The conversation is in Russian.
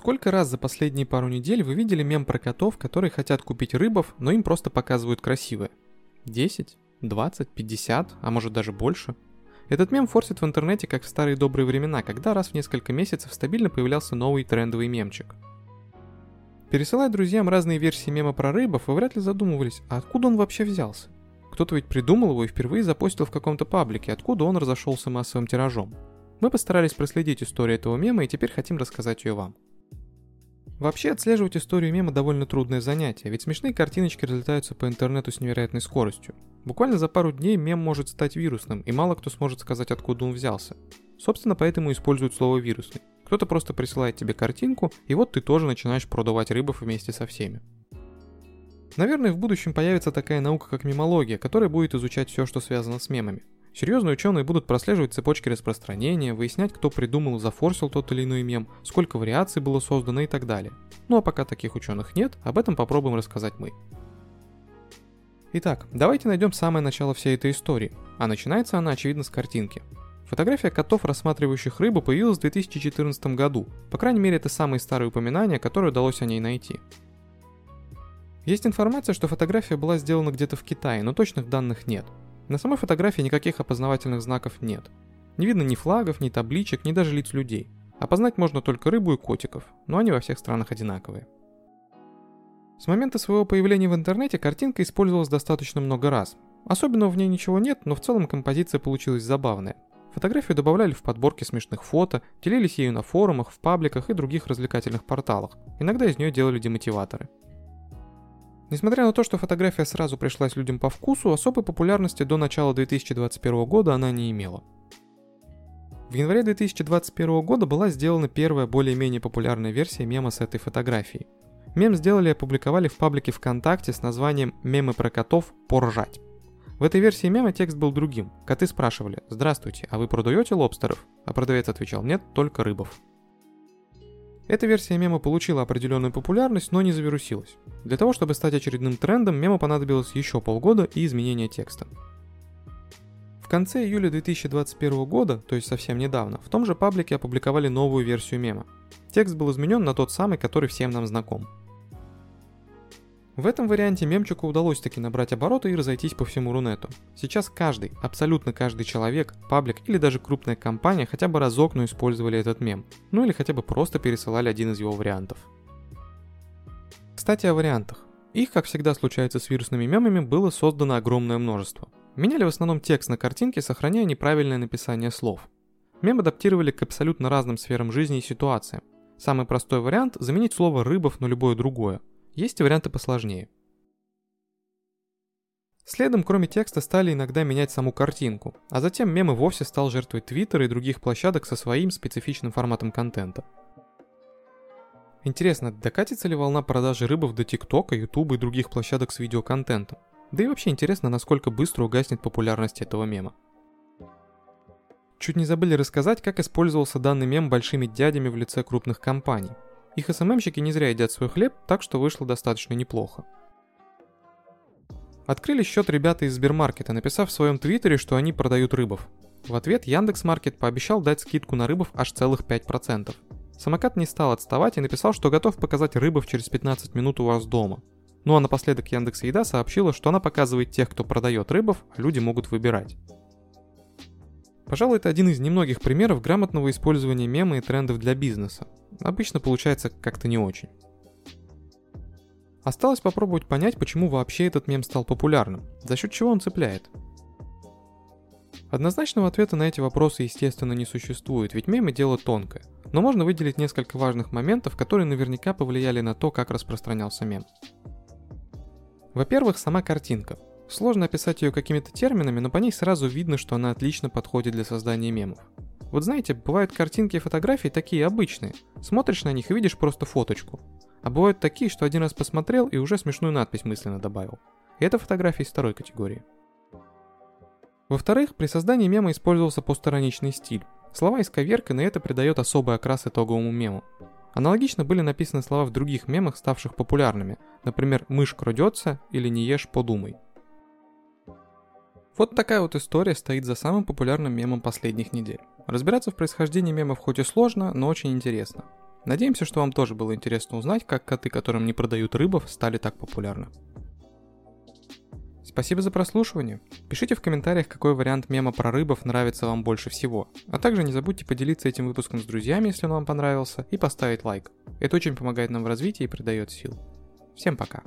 Сколько раз за последние пару недель вы видели мем про котов, которые хотят купить рыбов, но им просто показывают красивые? 10? 20? 50? А может даже больше? Этот мем форсит в интернете как в старые добрые времена, когда раз в несколько месяцев стабильно появлялся новый трендовый мемчик. Пересылая друзьям разные версии мема про рыбов, вы вряд ли задумывались, а откуда он вообще взялся? Кто-то ведь придумал его и впервые запостил в каком-то паблике, откуда он разошелся массовым тиражом. Мы постарались проследить историю этого мема и теперь хотим рассказать ее вам. Вообще отслеживать историю мема довольно трудное занятие, ведь смешные картиночки разлетаются по интернету с невероятной скоростью. Буквально за пару дней мем может стать вирусным, и мало кто сможет сказать, откуда он взялся. Собственно, поэтому используют слово «вирусный». Кто-то просто присылает тебе картинку, и вот ты тоже начинаешь продавать рыбов вместе со всеми. Наверное, в будущем появится такая наука, как мемология, которая будет изучать все, что связано с мемами. Серьезные ученые будут прослеживать цепочки распространения, выяснять, кто придумал и зафорсил тот или иной мем, сколько вариаций было создано и так далее. Ну а пока таких ученых нет, об этом попробуем рассказать мы. Итак, давайте найдем самое начало всей этой истории, а начинается она очевидно с картинки. Фотография котов, рассматривающих рыбу, появилась в 2014 году, по крайней мере это самые старые упоминания, которые удалось о ней найти. Есть информация, что фотография была сделана где-то в Китае, но точных данных нет – на самой фотографии никаких опознавательных знаков нет. Не видно ни флагов, ни табличек, ни даже лиц людей. Опознать можно только рыбу и котиков, но они во всех странах одинаковые. С момента своего появления в интернете картинка использовалась достаточно много раз. Особенно в ней ничего нет, но в целом композиция получилась забавная. Фотографию добавляли в подборки смешных фото, делились ею на форумах, в пабликах и других развлекательных порталах. Иногда из нее делали демотиваторы. Несмотря на то, что фотография сразу пришлась людям по вкусу, особой популярности до начала 2021 года она не имела. В январе 2021 года была сделана первая более-менее популярная версия мема с этой фотографией. Мем сделали и опубликовали в паблике ВКонтакте с названием «Мемы про котов. Поржать». В этой версии мема текст был другим. Коты спрашивали «Здравствуйте, а вы продаете лобстеров?» А продавец отвечал «Нет, только рыбов». Эта версия мема получила определенную популярность, но не завирусилась. Для того, чтобы стать очередным трендом, мему понадобилось еще полгода и изменение текста. В конце июля 2021 года, то есть совсем недавно, в том же паблике опубликовали новую версию мема. Текст был изменен на тот самый, который всем нам знаком. В этом варианте мемчику удалось таки набрать обороты и разойтись по всему Рунету. Сейчас каждый, абсолютно каждый человек, паблик или даже крупная компания хотя бы разок, но использовали этот мем. Ну или хотя бы просто пересылали один из его вариантов. Кстати о вариантах. Их, как всегда случается с вирусными мемами, было создано огромное множество. Меняли в основном текст на картинке, сохраняя неправильное написание слов. Мем адаптировали к абсолютно разным сферам жизни и ситуациям. Самый простой вариант – заменить слово «рыбов» на любое другое – есть и варианты посложнее. Следом, кроме текста, стали иногда менять саму картинку, а затем мем и вовсе стал жертвой Твиттера и других площадок со своим специфичным форматом контента. Интересно, докатится ли волна продажи рыбов до ТикТока, Ютуба и других площадок с видеоконтентом? Да и вообще интересно, насколько быстро угаснет популярность этого мема. Чуть не забыли рассказать, как использовался данный мем большими дядями в лице крупных компаний – их СММщики не зря едят свой хлеб, так что вышло достаточно неплохо. Открыли счет ребята из Сбермаркета, написав в своем твиттере, что они продают рыбов. В ответ Яндекс.Маркет пообещал дать скидку на рыбов аж целых 5%. Самокат не стал отставать и написал, что готов показать рыбов через 15 минут у вас дома. Ну а напоследок Яндекс Еда сообщила, что она показывает тех, кто продает рыбов, а люди могут выбирать. Пожалуй, это один из немногих примеров грамотного использования мема и трендов для бизнеса. Обычно получается как-то не очень. Осталось попробовать понять, почему вообще этот мем стал популярным, за счет чего он цепляет. Однозначного ответа на эти вопросы, естественно, не существует, ведь мемы дело тонкое. Но можно выделить несколько важных моментов, которые наверняка повлияли на то, как распространялся мем. Во-первых, сама картинка. Сложно описать ее какими-то терминами, но по ней сразу видно, что она отлично подходит для создания мемов. Вот знаете, бывают картинки и фотографии такие обычные. Смотришь на них и видишь просто фоточку. А бывают такие, что один раз посмотрел и уже смешную надпись мысленно добавил. И это фотографии из второй категории. Во-вторых, при создании мема использовался постироничный стиль. Слова исковерканы, и это придает особый окрас итоговому мему. Аналогично были написаны слова в других мемах, ставших популярными, например «мышь крадется» или «не ешь, подумай». Вот такая вот история стоит за самым популярным мемом последних недель. Разбираться в происхождении мемов хоть и сложно, но очень интересно. Надеемся, что вам тоже было интересно узнать, как коты, которым не продают рыбов, стали так популярны. Спасибо за прослушивание. Пишите в комментариях, какой вариант мема про рыбов нравится вам больше всего. А также не забудьте поделиться этим выпуском с друзьями, если он вам понравился, и поставить лайк. Это очень помогает нам в развитии и придает сил. Всем пока.